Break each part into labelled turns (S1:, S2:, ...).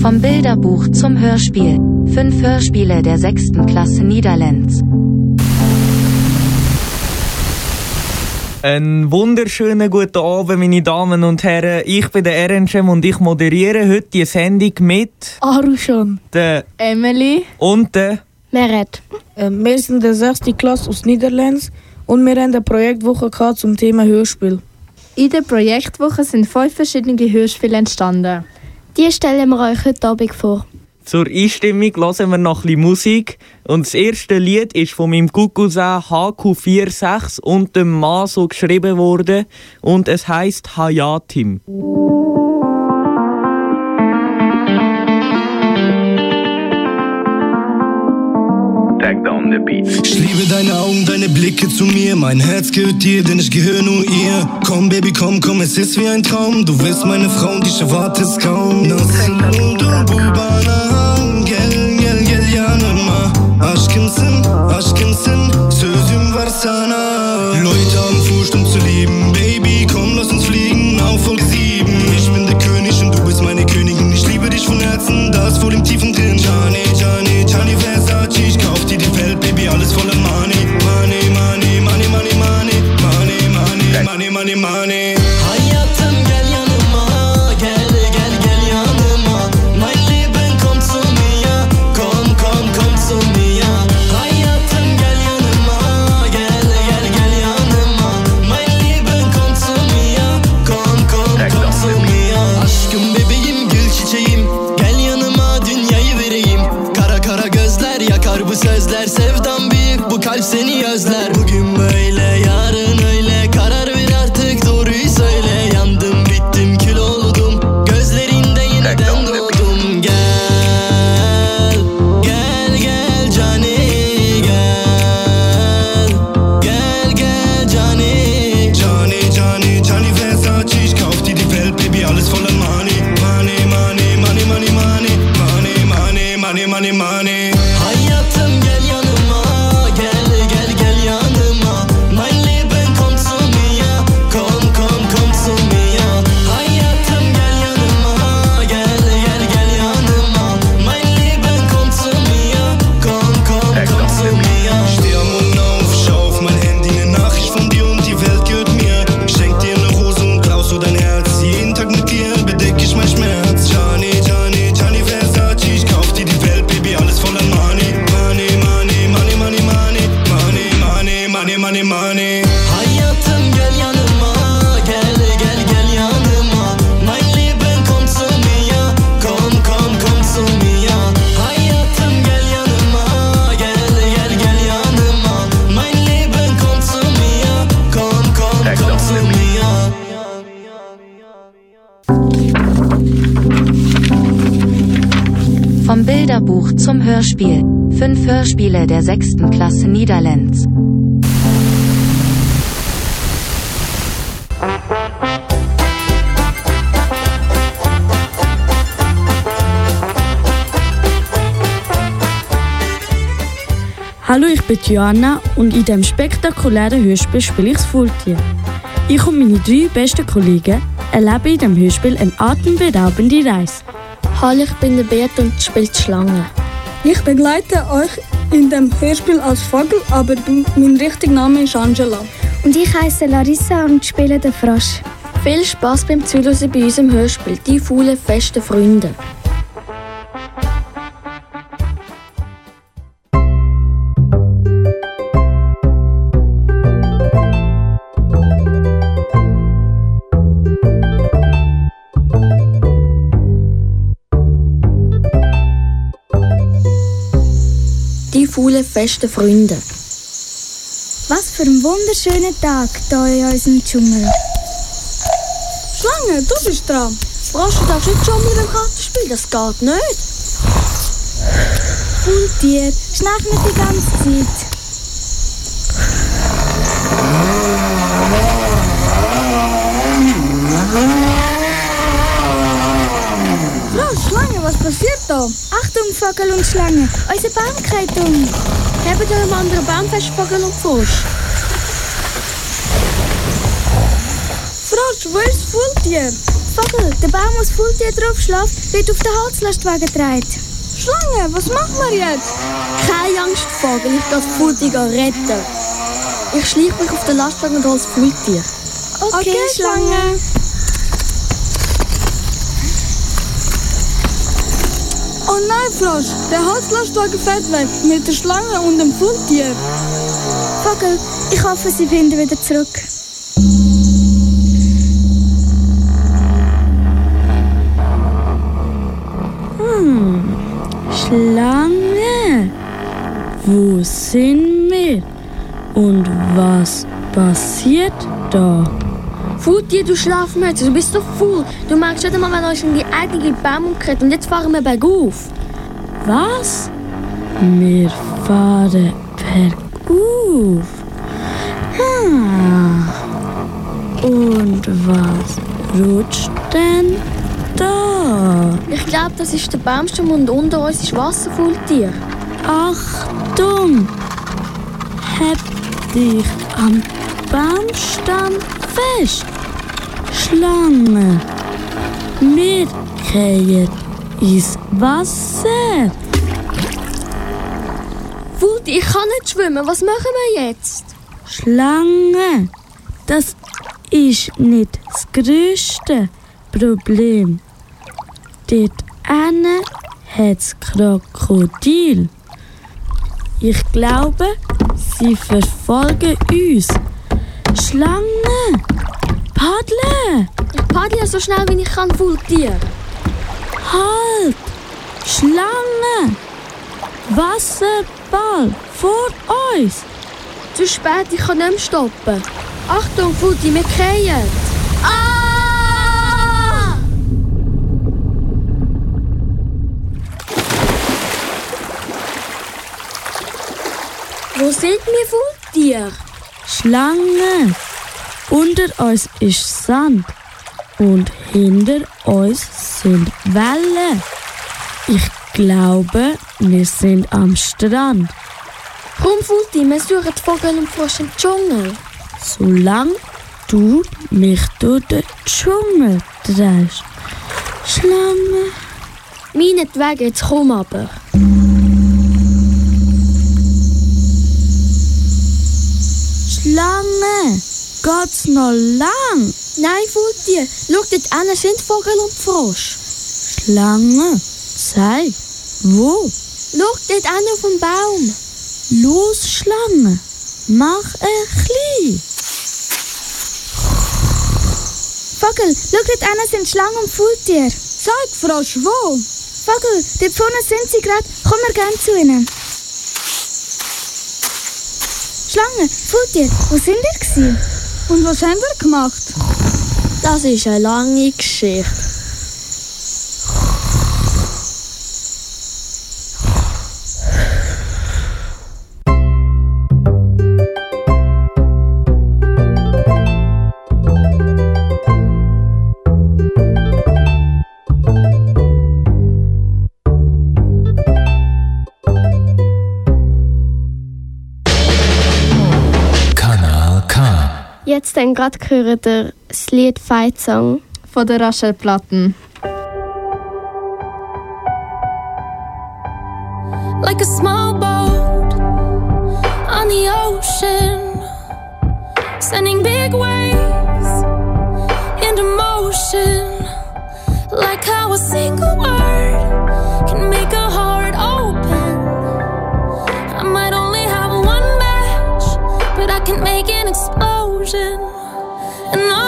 S1: Vom Bilderbuch zum Hörspiel. Fünf Hörspiele der sechsten Klasse Niederlands.
S2: Einen wunderschönen guten Abend, meine Damen und Herren. Ich bin der Ehrenschem und ich moderiere heute die Sendung mit
S3: Arushon,
S2: der
S3: Emily
S2: und der
S3: Meret.
S4: Ähm, wir sind der 6. Klasse aus Niederlands und wir haben eine Projektwoche zum Thema Hörspiel.
S3: In der Projektwoche sind fünf verschiedene Hörspiele entstanden.
S5: Die stellen wir euch heute Abend vor.
S2: Zur Einstimmung hören wir noch ein bisschen Musik. Und das erste Lied ist von meinem Cousin HQ46 und dem Mann so geschrieben worden. Und es heißt Hayatim.
S6: Ich liebe deine Augen, deine Blicke zu mir. Mein Herz gehört dir, denn ich gehöre nur ihr. Komm, Baby, komm, komm, es ist wie ein Traum. Du bist meine Frau und ich erwarte es kaum. Aşkımsın, aşkımsın. Sözüm var sana. Leute haben Furcht, um zu lieben. Baby, komm, lass uns fliegen. Auf Folge 7. Ich bin der König und du bist meine Königin. Ich liebe dich von Herzen, das vor dem Tiefen
S1: if Hörspiele der sechsten Klasse Niederlands.
S7: Hallo, ich bin Joanna und in diesem spektakulären Hörspiel spiele ich das Faultier. Ich und meine drei besten Kollegen erleben in diesem Hörspiel eine atemberaubende Reise.
S5: Hallo, ich bin der Beat und spiele die Schlange.
S8: Ich begleite euch in dem Hörspiel als Vogel, aber mein richtiger Name ist Angela.
S5: Und ich heiße Larissa und spiele den Frosch. Viel Spaß beim Zuhören bei unserem Hörspiel «Die faulen festen Freunde». Die faulen festen Freunde.
S9: Was für ein wunderschöner Tag hier in unserem Dschungel.
S8: Schlange, du bist dran.
S5: Frosch, du darfst nicht schon mit dem Kartenspiel, das geht nicht.
S9: Und dir, schnarch nicht die ganze Zeit.
S8: Frosch, Schlange, was passiert da?
S9: Achtung, Vogel und Schlange, unser Baum geht um.
S5: Hebt euch am anderen Baum fest, Vogel und Frosch.
S8: Frosch, wo ist das Faultier?
S9: Vogel, der Baum, wo das Faultier drauf schläft, wird auf den Holzlastwagen getragen.
S8: Schlange, was machen wir jetzt?
S5: Keine Angst, Vogel, ich gehe das Faultier retten. Ich schleiche mich auf den Lastwagen und hole das Faultier.
S9: Okay,
S8: Okay, Schlange. Oh nein, Frosch, der Holzlastwagen fährt weg mit der Schlange und dem Faultier.
S9: Vogel, ich hoffe, sie finden wieder zurück.
S7: Schlange, wo sind wir? Und was passiert da?
S5: Faultier, du Schlafmütze, du bist so faul. Du merkst nicht einmal, wenn uns in die eigene Baum umkehrt und jetzt fahren wir bergauf.
S7: Was? Wir fahren bergauf. Ah. Und was rutscht denn da?
S5: Ich glaube, das ist der Baumstamm und unter uns ist Wasserfaultier.
S7: Achtung! Heb dich am Baumstamm fest. Schlange. Wir gehen ins Wasser.
S5: Faultier, ich kann nicht schwimmen. Was machen wir jetzt?
S7: Schlange. Das ist nicht das grösste Problem. Dort hinten hat es Krokodil. Ich glaube, sie verfolgen uns. Schlange! Paddle!
S5: Ich paddle so schnell, wie ich kann, Faultier.
S7: Halt! Schlange! Wasserball vor uns!
S5: Zu spät, ich kann nicht mehr stoppen. Achtung, Faultier, wir fallen. Ah! Wo sind wir, Faultier?
S7: Schlange! Unter uns ist Sand und hinter uns sind Wellen. Ich glaube, wir sind am Strand.
S5: Komm, Faultier, wir suchen die Vogel und Frosch im Dschungel.
S7: Solange du mich durch den Dschungel drehst. Schlange.
S5: Meinetwegen, jetzt komm aber.
S7: Schlange. Geht's noch lang?
S5: Nein, Faultier, schau, dort sind Vogel und Frosch.
S7: Schlange. Zeig. Wo?
S5: Schau, dort hinten auf dem Baum.
S7: Los, Schlange. Mach ein klein.
S9: Vogel, schau, dort hinten sind Schlangen und Faultier.
S8: Zeig, Frosch, wo?
S9: Vogel, dort vorne sind sie gerade. Komm wir gern zu ihnen. Schlange, Faultier, wo sind ihr gewesen?
S8: Und was haben wir gemacht?
S5: Das ist eine lange Geschichte.
S10: Jetzt dann gerade hören wir das Lied Fight Song.
S3: Von der Rachel Platten.
S11: like a small boat on the ocean, sending big waves into motion. Like how a single word can make a And all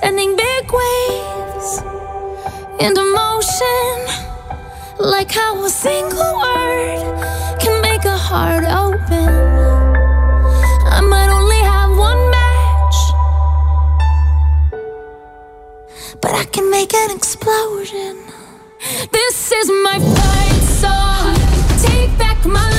S11: sending big waves into motion. Like how a single word can make a heart open. I might only have one match, but I can make an explosion. This is my fight song. Take back my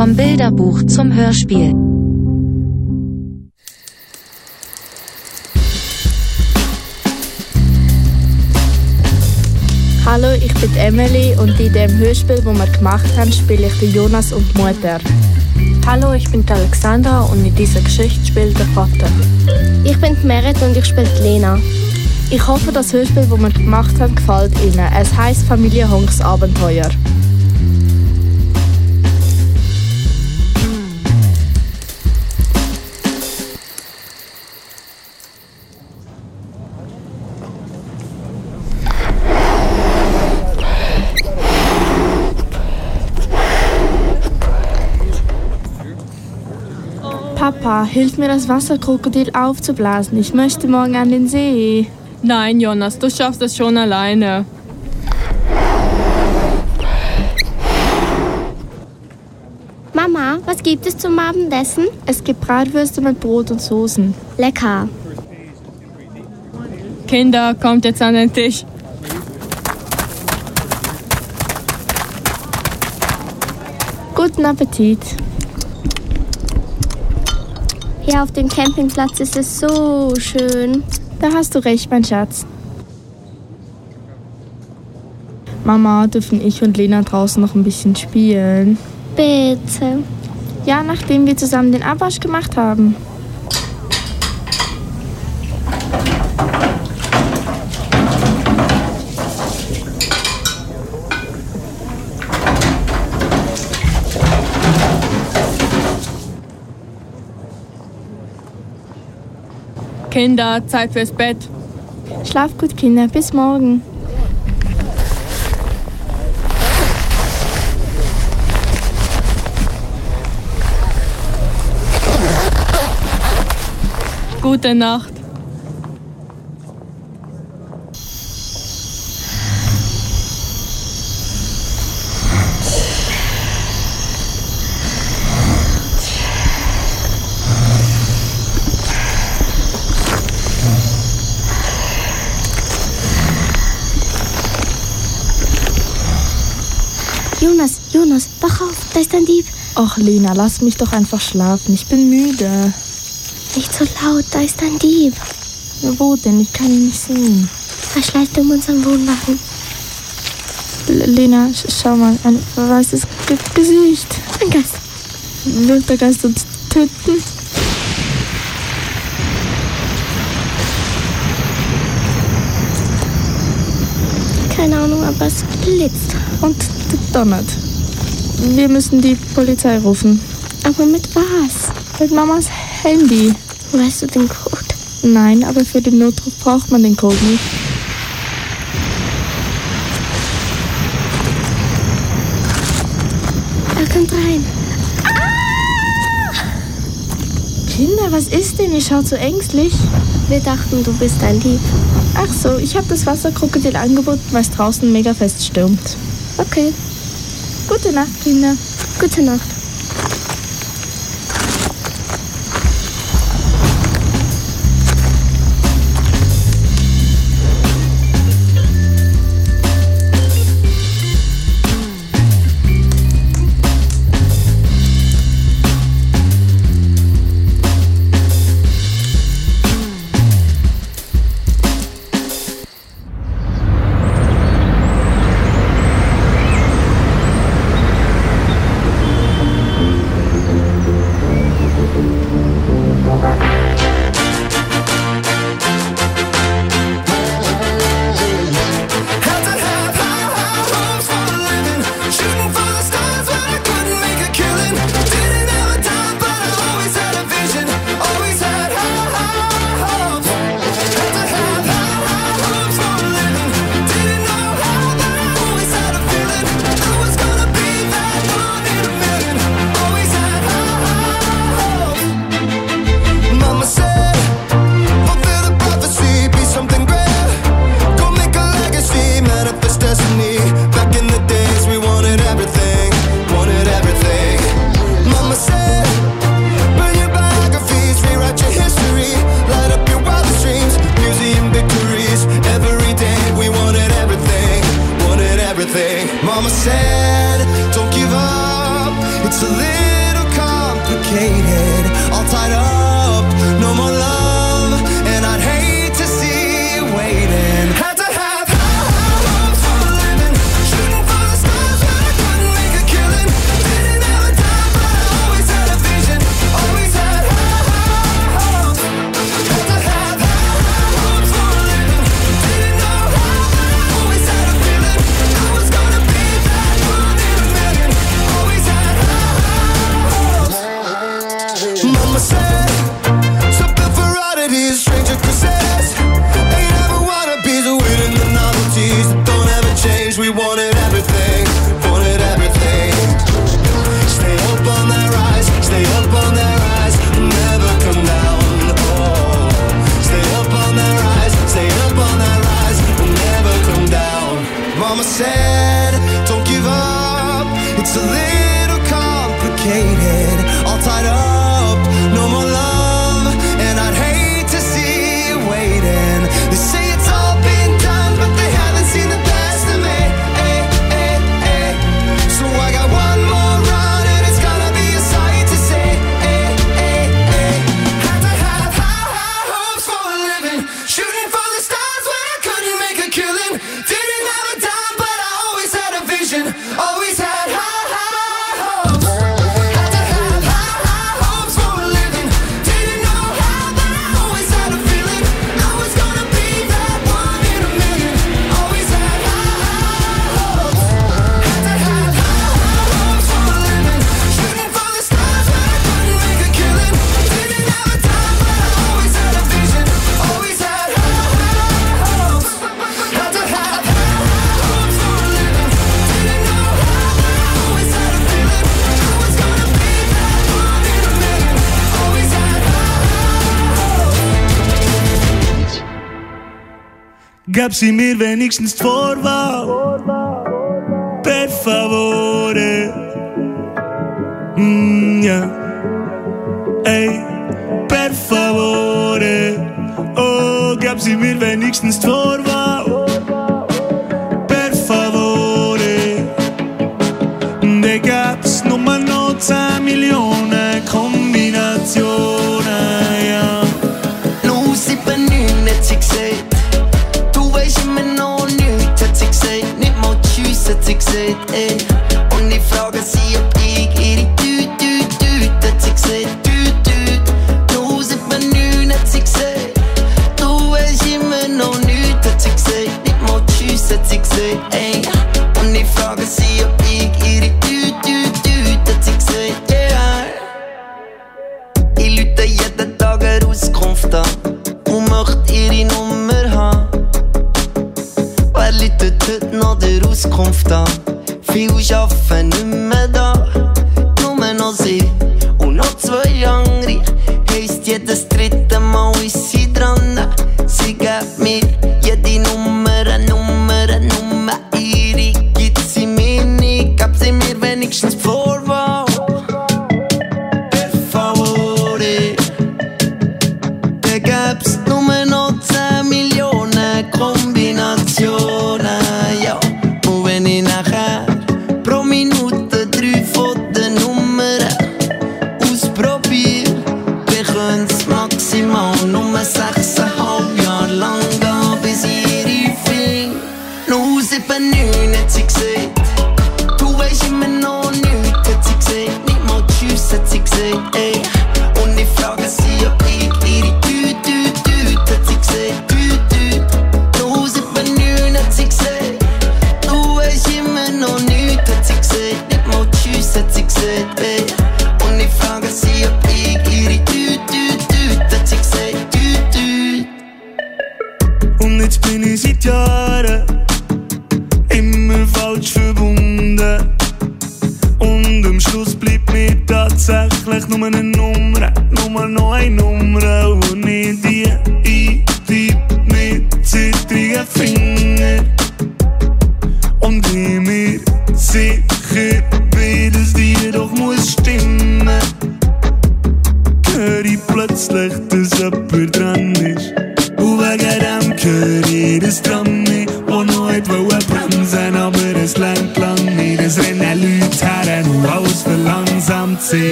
S1: Vom Bilderbuch zum Hörspiel.
S3: Hallo, ich bin Emily und in dem Hörspiel, das wir gemacht haben, spiele ich den Jonas und die Mutter.
S12: Hallo, ich bin Alexandra und in dieser Geschichte spielt der Vater.
S10: Ich bin Merit und ich spiele die Lena.
S3: Ich hoffe, das Hörspiel, das wir gemacht haben, gefällt Ihnen. Es heisst Familie Honks Abenteuer. Papa, hilf mir das Wasserkrokodil aufzublasen. Ich möchte morgen an den See.
S13: Nein, Jonas, du schaffst es schon alleine.
S10: Mama, was gibt es zum Abendessen?
S3: Es gibt Bratwürste mit Brot und Soßen.
S10: Lecker.
S13: Kinder, kommt jetzt an den Tisch.
S3: Guten Appetit.
S10: Hier auf dem Campingplatz ist es so schön.
S3: Da hast du recht, mein Schatz. Mama, dürfen ich und Lena draußen noch ein bisschen spielen?
S10: Bitte.
S3: Ja, nachdem wir zusammen den Abwasch gemacht haben.
S13: Kinder, Zeit fürs Bett.
S3: Schlaf gut, Kinder. Bis morgen.
S13: Gute Nacht.
S3: Och, Lena, lass mich doch einfach schlafen. Ich bin müde.
S10: Nicht so laut, da ist ein Dieb.
S3: Wo denn? Ich kann ihn nicht sehen.
S10: Er schleicht um unseren Wohnwagen.
S3: Lena, schau mal, ein weißes G Gesicht.
S10: Ein Geist.
S3: Wird der Geist uns töten?
S10: Keine Ahnung, aber es blitzt.
S3: Und donnert. Wir müssen die Polizei rufen.
S10: Aber mit was?
S3: Mit Mamas Handy.
S10: Weißt du den Code?
S3: Nein, aber für den Notruf braucht man den Code nicht.
S10: Er kommt rein. Ah!
S3: Kinder, was ist denn? Ihr schaut so ängstlich.
S10: Wir dachten, du bist ein Dieb.
S3: Ach so, ich habe das Wasserkrokodil angeboten, weil es draußen mega fest stürmt.
S10: Okay,
S3: Gute Nacht, Kinder.
S10: Gute Nacht.
S14: hab sie mir wenigstens vor war. Bett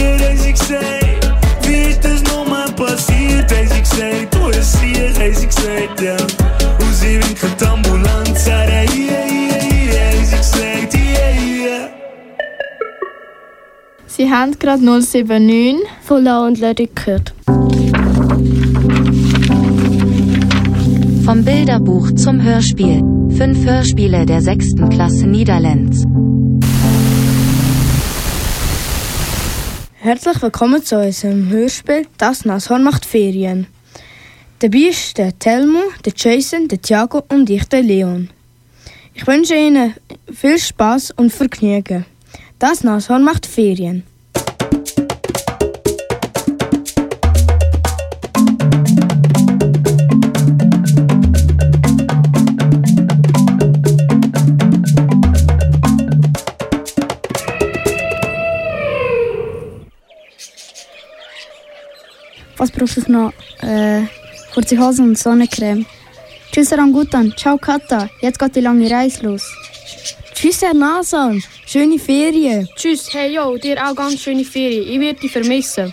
S14: 144 haben sie gesagt, wie ist das nur passiert? Haben sie gesagt, du hast hier, haben sie gesagt, ja. Und sie winken die Ambulanz her, hier, hier, hier, haben sie gesagt, hier, hier. Sie haben
S3: gerade 079
S5: von La und Lyric gehört.
S1: Vom Bilderbuch zum Hörspiel. Fünf Hörspiele der sechsten Klasse Niederlands.
S4: Herzlich willkommen zu unserem Hörspiel Das Nashorn macht Ferien. Dabei ist der Telmo, der Jason, der Thiago und ich, der Leon. Ich wünsche Ihnen viel Spaß und Vergnügen. Das Nashorn macht Ferien.
S9: Was brauchst du noch? Äh, kurze Hose und Sonnencreme. Tschüss, Rangutan. Ciao, Kata. Jetzt geht die lange Reise los.
S4: Tschüss, Herr Nasan. Schöne Ferien.
S13: Tschüss, hey yo, dir auch ganz schöne Ferien. Ich werde dich vermissen.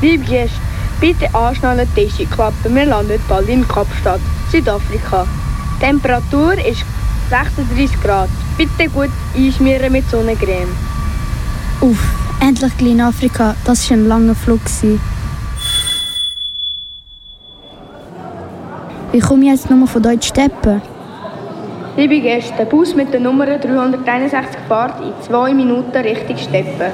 S15: Liebe Gäste, bitte anschnallen, Tische klappen. Wir landen bald in Kapstadt, Südafrika. Die Temperatur ist 36 Grad. Bitte gut einschmieren mit Sonnencreme.
S9: Uff, endlich in Afrika. Das war ein langer Flug. Wie komme ich jetzt nur von dort steppen?
S15: Liebe Gäste, der Bus mit der Nummer 361 fährt in zwei Minuten Richtung Steppen.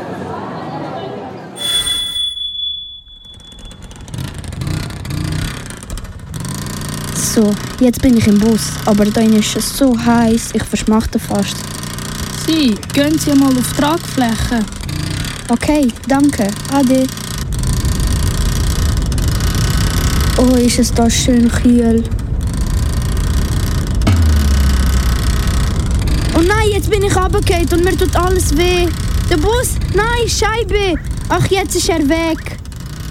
S9: So, jetzt bin ich im Bus. Aber da ist es so heiß, ich verschmachte fast.
S7: Sie, gehen Sie mal auf die Tragfläche.
S9: Okay, danke. Ade. Oh, ist es da schön kühl. Oh nein, jetzt bin ich runtergefallen und mir tut alles weh. Der Bus, nein, Scheibe. Ach, jetzt ist er weg.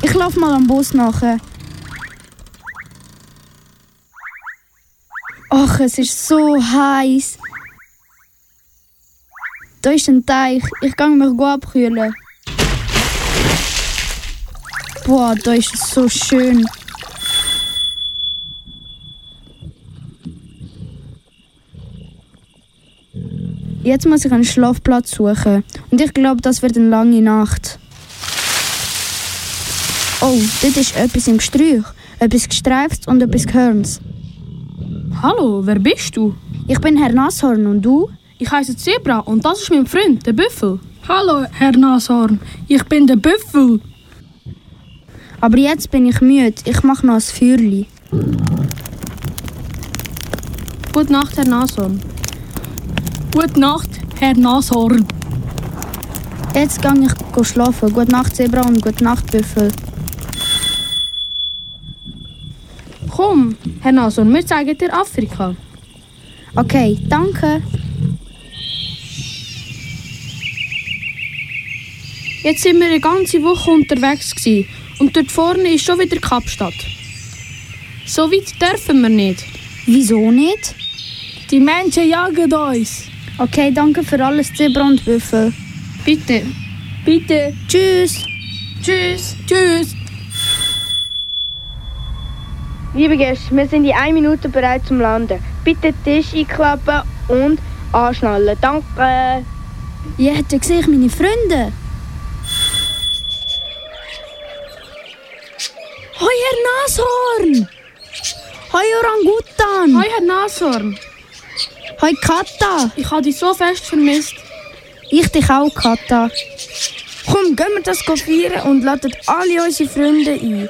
S9: Ich laufe mal am Bus nachher. Ach, es ist so heiß. Da ist ein Teich. Ich kann mich gut abkühlen. Boah, da ist es so schön. Jetzt muss ich einen Schlafplatz suchen. Und ich glaube, das wird eine lange Nacht. Oh, dort ist etwas im Gesträuch. Etwas gestreiftes und etwas gehörns.
S8: Hallo, wer bist du?
S10: Ich bin Herr Nashorn und du?
S8: Ich heiße Zebra und das ist mein Freund, der Büffel.
S9: Hallo, Herr Nashorn. Ich bin der Büffel.
S10: Aber jetzt bin ich müde. Ich mache noch ein Feuerli.
S8: Gute Nacht, Herr Nashorn.
S9: Gute Nacht, Herr Nashorn.
S10: Jetzt gehe ich schlafen. Gute Nacht, Zebra und gute Nacht, Büffel.
S8: Komm, Herr Nashorn, wir zeigen dir Afrika.
S10: Okay, danke.
S8: Jetzt sind wir eine ganze Woche unterwegs gewesen und dort vorne ist schon wieder Kapstadt. So weit dürfen wir nicht.
S10: Wieso nicht?
S9: Die Menschen jagen uns.
S10: Okay, danke für alles, Zebra und Büffel.
S8: Bitte.
S9: Bitte.
S10: Tschüss.
S8: Tschüss.
S9: Tschüss.
S4: Liebe Gäste, wir sind in einer Minute bereit zum Landen. Bitte den Tisch einklappen und anschnallen. Danke.
S10: Ja, da sehe ich meine Freunde. Hoi, Herr Nashorn! Hoi, Orangutan!
S8: Hoi, Herr Nashorn!
S10: Hoi, Kata!
S8: Ich habe dich so fest vermisst.
S10: Ich dich auch, Kata. Komm, gehen wir das feiern und laden alle unsere Freunde ein.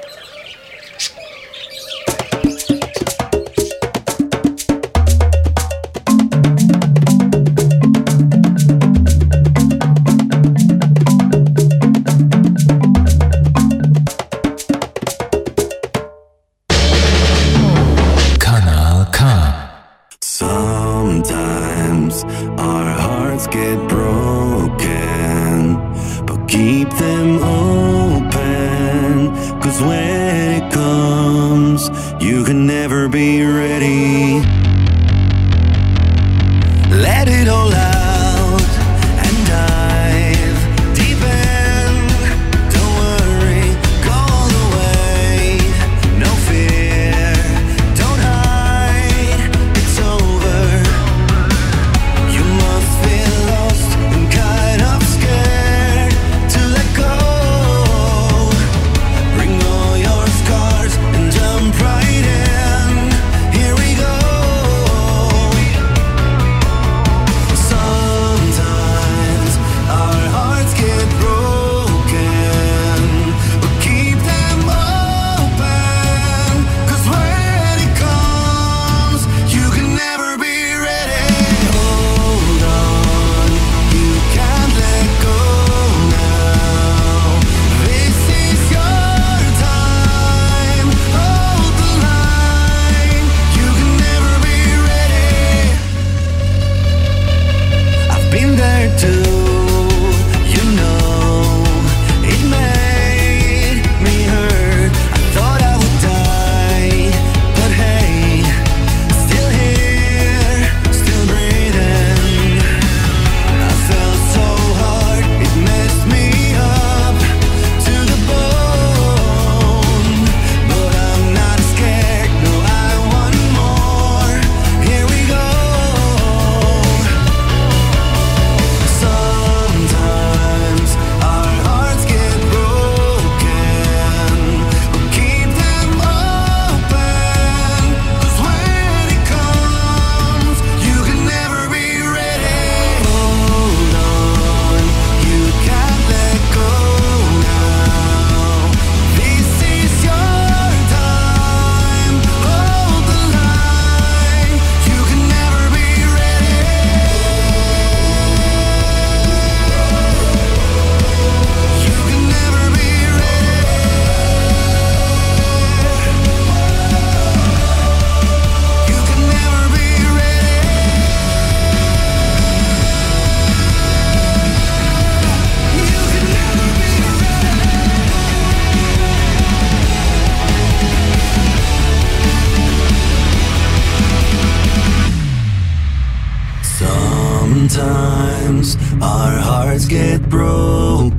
S16: Sometimes our hearts get broken,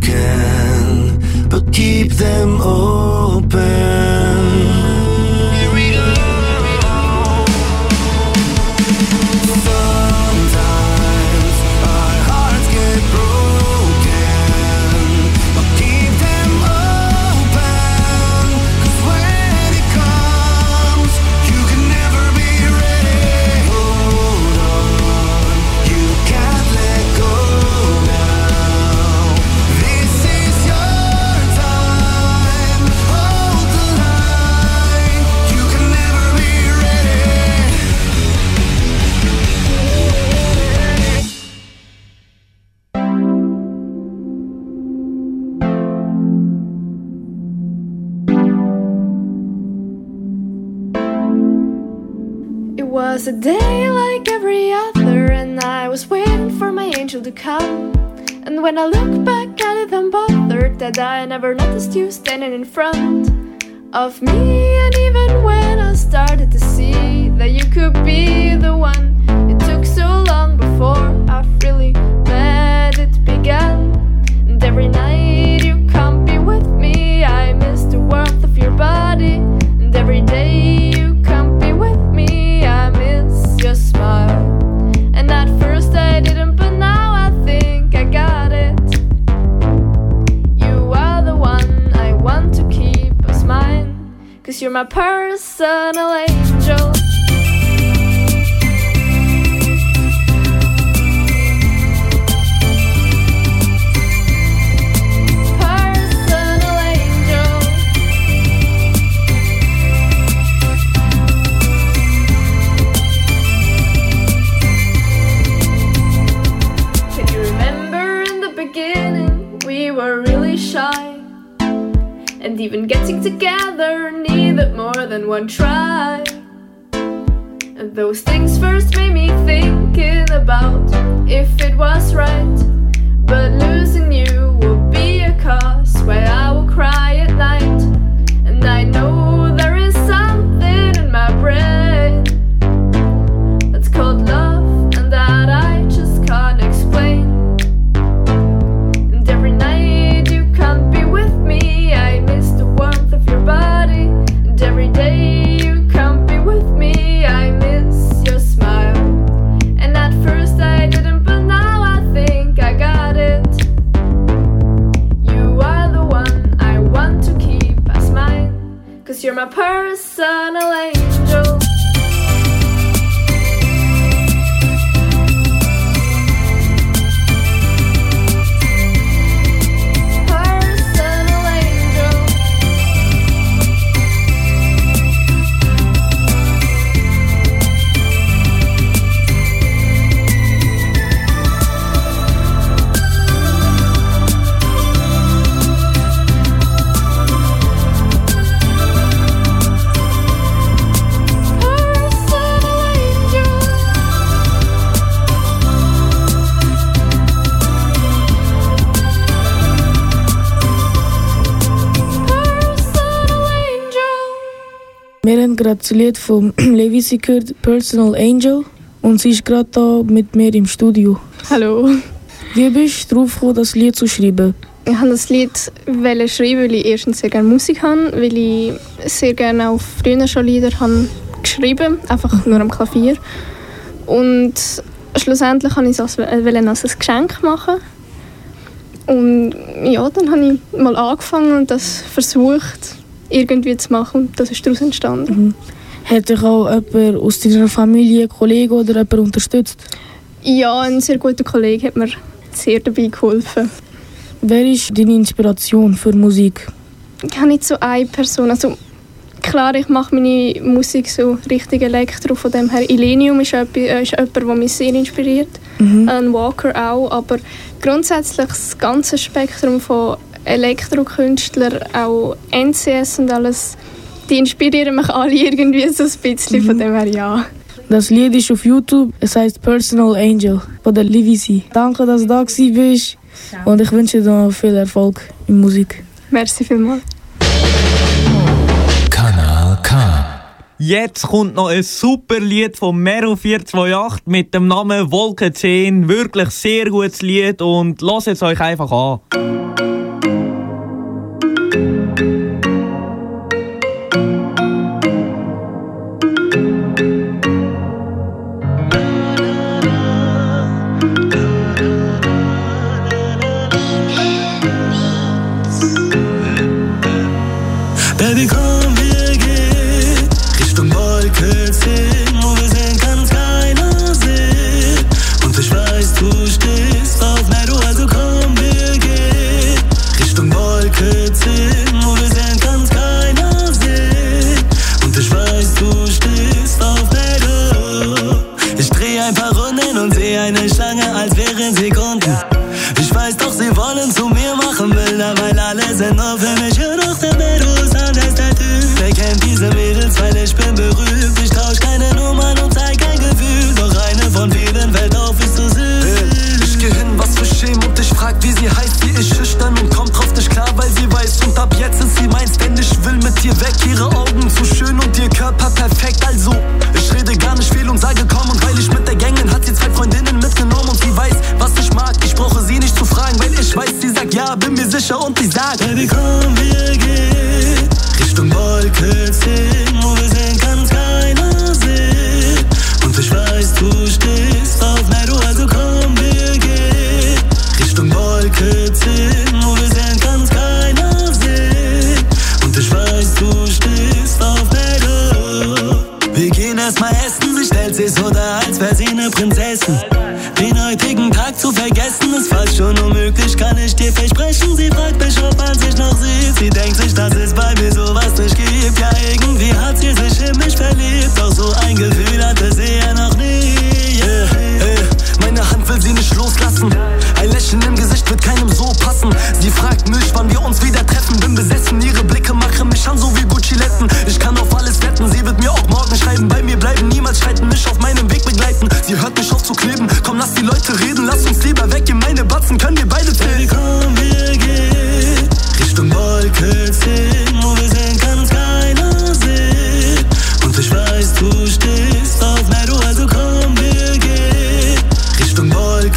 S16: but keep them open.
S17: Was a day like every other, and I was waiting for my angel to come. And when I look back at it, I'm bothered that I never noticed you standing in front of me. And even when I started to see that you could be the one, it took so long before I really let it begin. And every night you can't be with me, I miss the warmth of your body. And every day And at first I didn't, but now I think I got it. You are the one I want to keep as mine, cause you're my personal angel. Even getting together needed more than one try. And those things first made me thinking about if it was right. But losing you will be a cause why I will cry at night. And I know personally
S18: Wir haben gerade das Lied von Levisi gehört, Personal Angel. Und sie ist gerade da mit mir im Studio.
S19: Hallo.
S18: Wie bist du drauf gekommen, das Lied zu schreiben?
S19: Ich habe das Lied wollte schreiben, weil ich erstens sehr gerne Musik habe, weil ich sehr gerne auch früher schon Lieder habe geschrieben, einfach nur am Klavier. Und schlussendlich wollte ich es als, wollte als ein Geschenk machen. Und ja, dann habe ich mal angefangen und das versucht irgendwie zu machen und das ist daraus entstanden.
S18: Hat dich auch jemand aus deiner Familie, Kollege oder jemand unterstützt?
S19: Ja, ein sehr guter Kollege hat mir sehr dabei geholfen.
S18: Wer ist deine Inspiration für Musik?
S19: Ich habe nicht so eine Person. Also, klar, ich mache meine Musik so richtig Elektro. Von dem her, Illenium ist, jemand, äh, ist jemand, der mich sehr inspiriert.
S18: Mhm.
S19: Alan Walker auch. Aber grundsätzlich das ganze Spektrum von Elektrokünstlern, auch NCS und alles, die inspirieren mich alle irgendwie so ein bisschen. Von dem her, ja.
S18: Das Lied ist auf YouTube. Es heißt Personal Angel von der Livisi. Danke, dass du da bist. Und ich wünsche dir noch viel Erfolg in Musik.
S19: Merci vielmals.
S20: Kanal K.
S2: Jetzt kommt noch ein super Lied von Mero 428 mit dem Namen Wolke 10. Wirklich sehr gutes Lied und lasst es euch einfach an.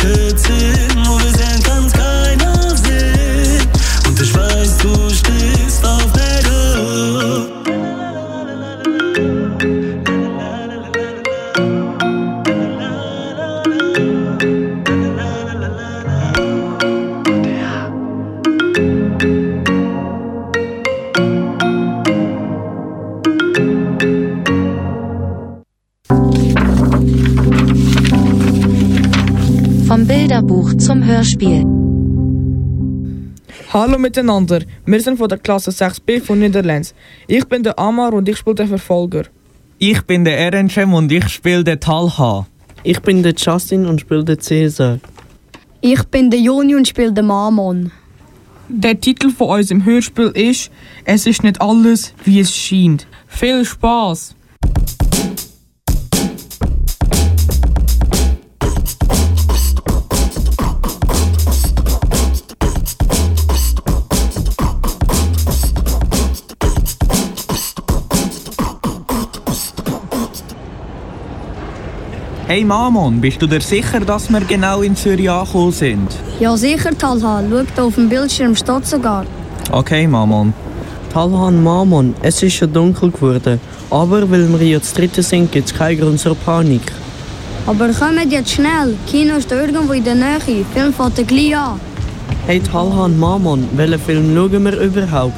S6: Richtung Wolke 10,
S4: Hallo miteinander, wir sind von der Klasse 6b von Niederlands. Ich bin der Amar und ich spiele den Verfolger.
S2: Ich bin der Erencem und ich spiele den Talha.
S20: Ich bin der Justin und spiele den Cäsar.
S15: Ich bin der Joni und spiele den Marmon.
S4: Der Titel von unserem Hörspiel ist Es ist nicht alles, wie es scheint. Viel Spaß!
S2: Hey Mamon, bist du dir sicher, dass wir genau in Zürich angekommen sind?
S15: Ja, sicher, Talha. Schau auf dem Bildschirm steht sogar.
S2: Okay, Mamon.
S20: Talhan Mamon, es ist schon dunkel geworden. Aber weil wir jetzt dritte sind, gibt es keinen Grund zur Panik.
S15: Aber kommt jetzt schnell. Kino ist irgendwo in der Nähe. Film fängt gleich an.
S20: Hey Talhan Mamon, welchen Film schauen wir überhaupt?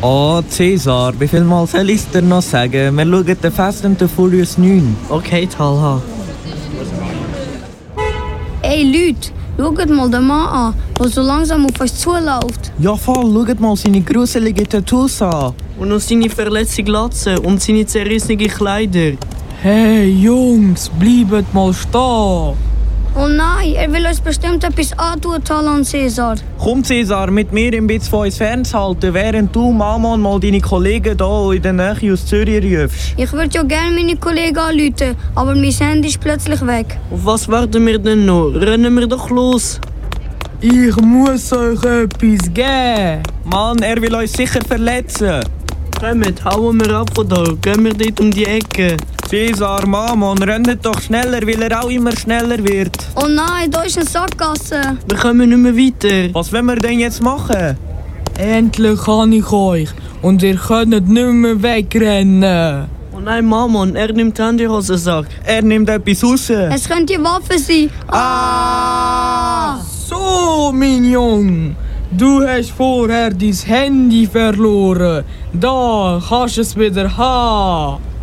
S2: Oh, Cäsar, wie viel Mal soll ich dir noch sagen? Wir schauen den Fast and the Furious 9.
S20: Okay, Talha.
S15: Leute, schaut mal den Mann an, der so langsam auf uns zuläuft.
S2: Ja voll, schaut mal seine gruseligen Tattoos an.
S20: Und noch seine verletzte Glatze und seine zerrissenen Kleider.
S4: Hey Jungs, bleibt mal stehen!
S15: Oh nein, er will uns bestimmt etwas antun, Talon Cäsar.
S2: Komm Cäsar, mit mir ein bisschen von uns fernzuhalten, während du Mamon mal deine Kollegen hier in der Nähe aus Zürich rufst.
S15: Ich würde ja gerne meine Kollegen anrufen, aber mein Handy ist plötzlich weg.
S20: Auf was warten wir denn noch? Rennen wir doch los!
S4: Ich muss euch etwas geben!
S2: Mann, er will uns sicher verletzen.
S20: Kommt, hauen wir ab von da, gehen wir dort um die Ecke.
S2: Cäsar, Mamon, rennt doch schneller, weil er auch immer schneller wird.
S15: Oh nein, da ist eine Sackgasse.
S20: Wir kommen nicht mehr weiter.
S2: Was wollen wir denn jetzt machen?
S4: Endlich kann ich euch und ihr könnt nicht mehr wegrennen.
S20: Oh nein, Mamon, er nimmt Handyhosensack.
S2: Er nimmt etwas raus.
S15: Es könnte die Waffe sein.
S4: Ah! So, mein Jung. Du hast vorher dein Handy verloren. Da kannst du es wieder haben.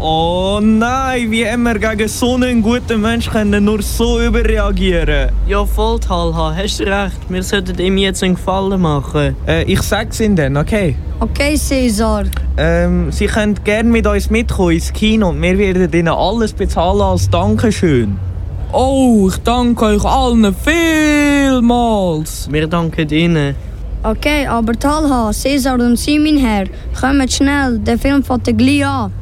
S2: Oh nein, wie immer gegen so einen guten Mensch können nur so überreagieren.
S20: Ja, voll, Talha, hast recht. Wir sollten ihm jetzt einen Gefallen machen.
S2: Äh, ich sag's ihnen dann, okay?
S15: Okay, Cäsar.
S2: Ähm, sie können gerne mit uns mitkommen ins Kino und wir werden ihnen alles bezahlen als Dankeschön.
S4: Oh, ich danke euch allen vielmals.
S20: Wir danken Ihnen.
S15: Okay, aber Talha, Cäsar und Sie, mein Herr, kommt schnell, der Film fängt gleich an.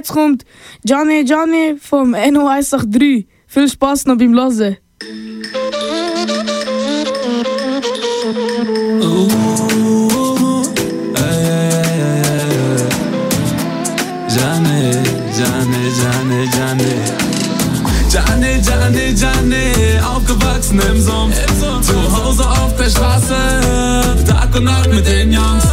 S18: Jetzt kommt Johnny Johnny vom NO183. Viel Spaß noch beim Hören.
S10: जाने जाने जाने जाने जाने जाने जाने aufgewachsen im Sumpf. zu Hause auf der Straße Tag und Nacht mit den Jungs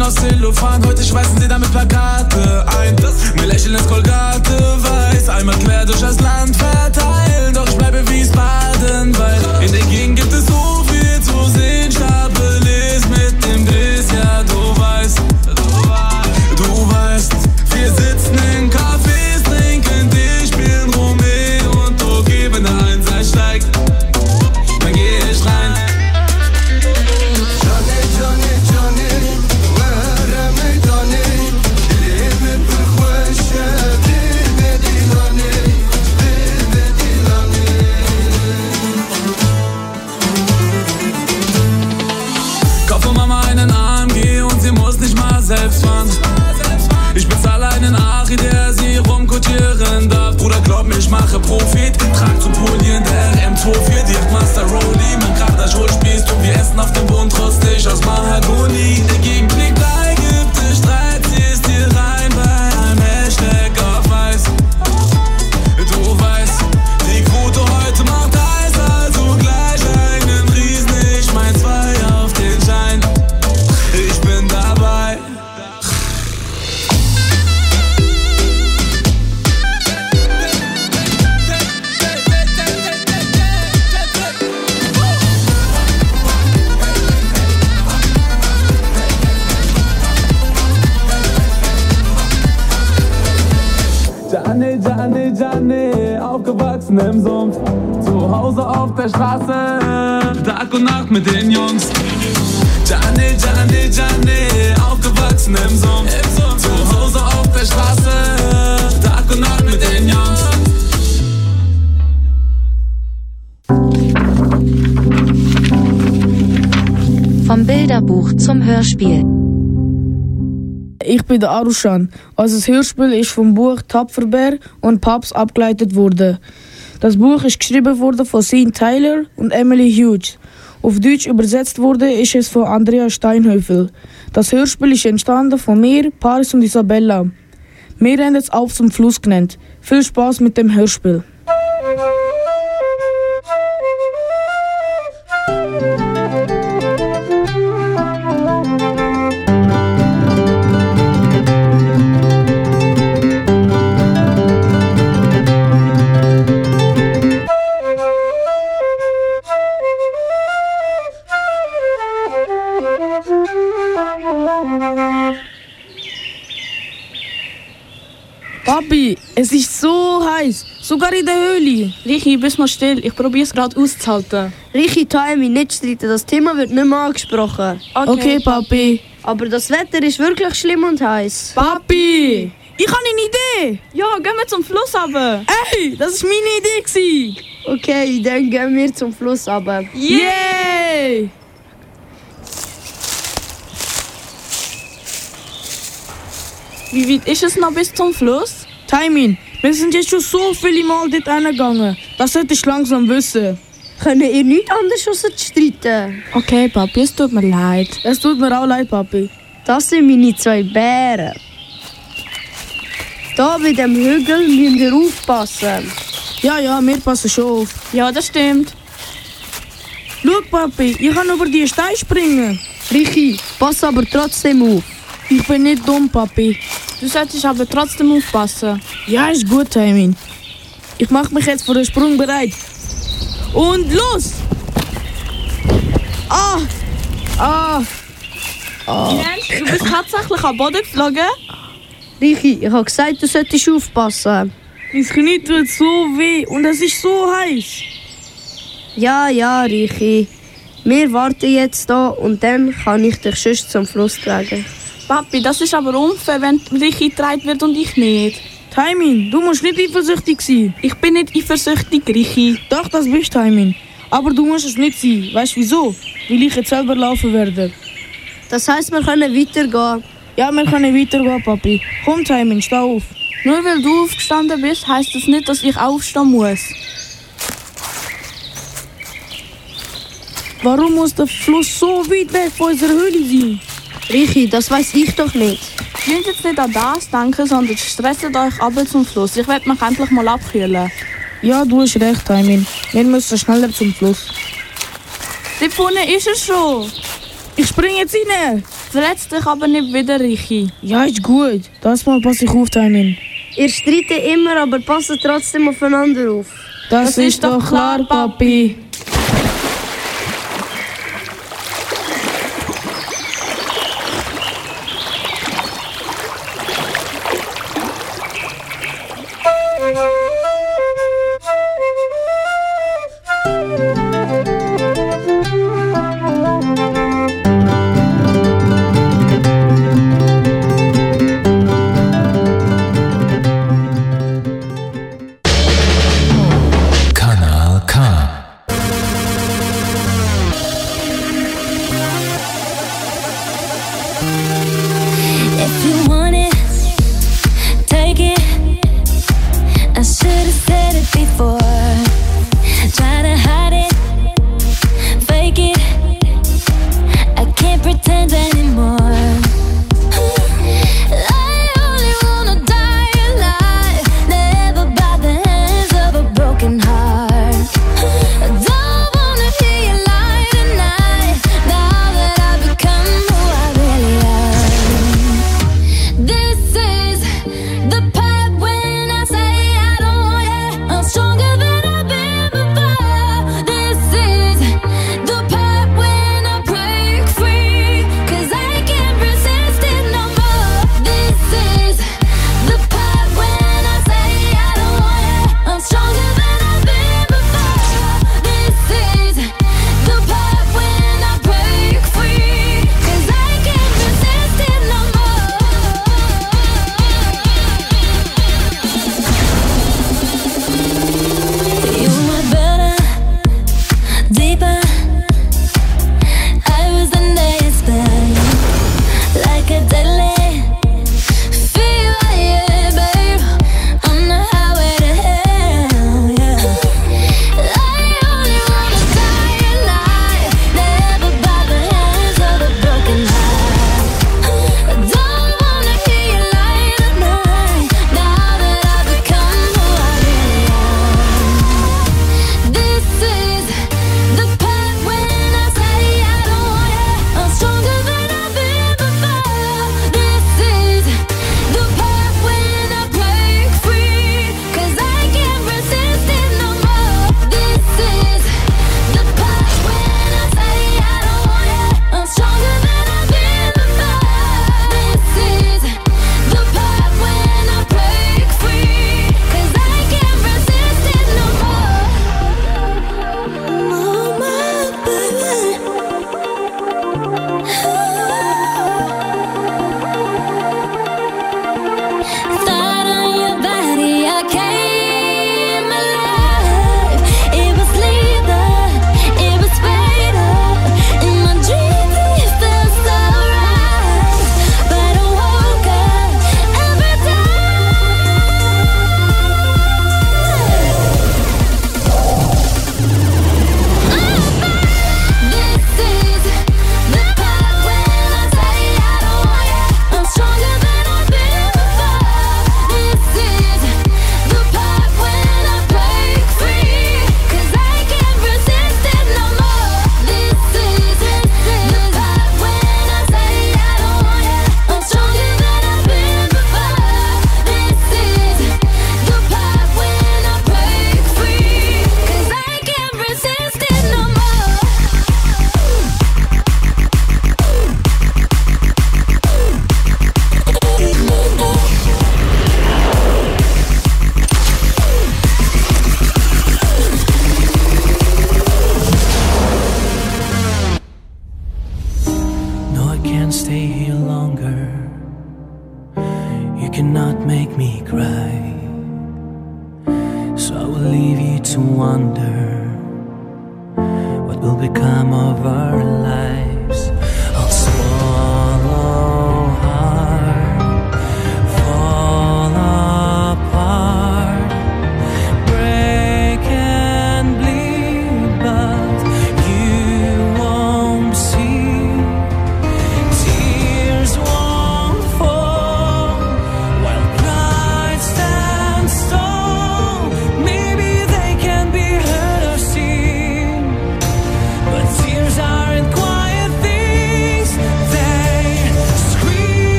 S10: Tüten aus Zellophan, heute schweißen sie damit Plakate ein. Mir lächeln ins Kolgate weiß, einmal quer durch das Land fährt. Hause auf der Straße. Tag und Nacht mit den Jungs. Gianni, Gianni, Gianni, aufgewachsen im Sumpf. Zu Hause auf der Straße. Tag und Nacht mit den Jungs.
S21: Vom Bilderbuch zum Hörspiel.
S18: Ich bin der Arushan. Also das Hörspiel ist vom Buch Tapferbär und Paps abgeleitet worden. Das Buch ist geschrieben worden von Sean Tyler und Emily Hughes. Auf Deutsch übersetzt wurde ist es von Andrea Steinhöfel. Das Hörspiel ist entstanden von mir, Paris und Isabella. Wir haben es auf zum Fluss genannt. Viel Spaß mit dem Hörspiel. Heiß, sogar in der Höhle.
S13: Richi, bist mal still, ich probiere es gerade auszuhalten.
S15: Richi, Taimi, nicht streiten, das Thema wird nicht mehr angesprochen.
S18: Okay, okay Papi.
S15: Aber das Wetter ist wirklich schlimm und heiß.
S18: Papi, ich habe eine Idee.
S13: Ja, gehen wir zum Fluss runter.
S18: Ey, das war meine Idee. Gewesen.
S15: Okay, dann gehen wir zum Fluss runter.
S18: Yay!
S13: Wie weit ist es noch bis zum Fluss?
S18: Taimin, wir sind jetzt schon so viele Mal dort hingegangen. Das solltest du langsam wissen.
S15: Können ihr nichts anderes als streiten?
S13: Okay, Papi, es tut mir leid.
S18: Es tut mir auch leid, Papi.
S15: Das sind meine zwei Bären. Da bei dem Hügel müsst ihr aufpassen.
S18: Ja, ja, wir passen schon auf.
S13: Ja, das stimmt.
S18: Schau, Papi, ich kann über die Steine springen.
S15: Richi, pass aber trotzdem auf.
S18: Ich bin nicht dumm, Papi.
S13: Du solltest aber trotzdem aufpassen.
S18: Ja, ist gut, Taimin. Ich mache mich jetzt für den Sprung bereit. Und los! Ah! Ah!
S13: ah. Jens, du bist tatsächlich am Boden geflogen?
S15: Richi, ich habe gesagt, du solltest aufpassen.
S18: Mein Knie tut so weh und es ist so heiß.
S15: Ja, ja, Richi. Wir warten jetzt da und dann kann ich dich sonst zum Fluss tragen.
S13: Papi, das ist aber unfair, wenn Richi getragen wird und ich nicht.
S18: Taimin, du musst nicht eifersüchtig sein.
S13: Ich bin nicht eifersüchtig, Richi.
S18: Doch, das bist Taimin. Aber du musst es nicht sein. Weißt du wieso? Weil ich jetzt selber laufen werde.
S15: Das heisst, wir können weitergehen.
S18: Ja, wir können weitergehen, Papi. Komm, Taimin, steh auf.
S13: Nur weil du aufgestanden bist, heisst das nicht, dass ich aufstehen muss.
S18: Warum muss der Fluss so weit weg von unserer Höhle sein?
S15: Richi, das weiß ich doch nicht.
S13: Ihr müsst jetzt nicht an das denken, sondern stresst euch ab zum Fluss. Ich werde mich endlich mal abkühlen.
S18: Ja, du hast recht, Taimin. Wir müssen schneller zum Fluss.
S13: Dort vorne ist er schon.
S18: Ich spring jetzt rein.
S13: Verletz dich aber nicht wieder, Richi.
S18: Ja, ist gut. Das Mal passe ich auf, Taimin.
S15: Ihr streitet immer, aber passt trotzdem aufeinander auf.
S18: Das, das ist, ist doch klar, Papi.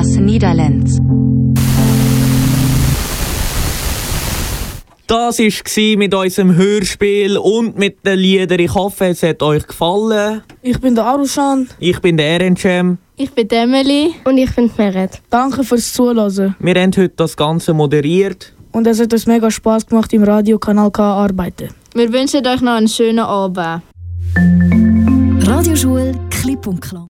S21: Klasse Niederlands.
S2: Das war mit unserem Hörspiel und mit den Liedern. Ich hoffe, es hat euch gefallen.
S18: Ich bin der Arushan.
S2: Ich bin der Erencem.
S22: Ich bin Emily.
S12: Und ich bin Meret.
S18: Danke fürs Zuhören.
S2: Wir haben heute das Ganze moderiert.
S18: Und es hat uns mega Spass gemacht, im Radiokanal K arbeiten.
S23: Wir wünschen euch noch einen schönen Abend.
S15: Radioschule Klipp und Klang.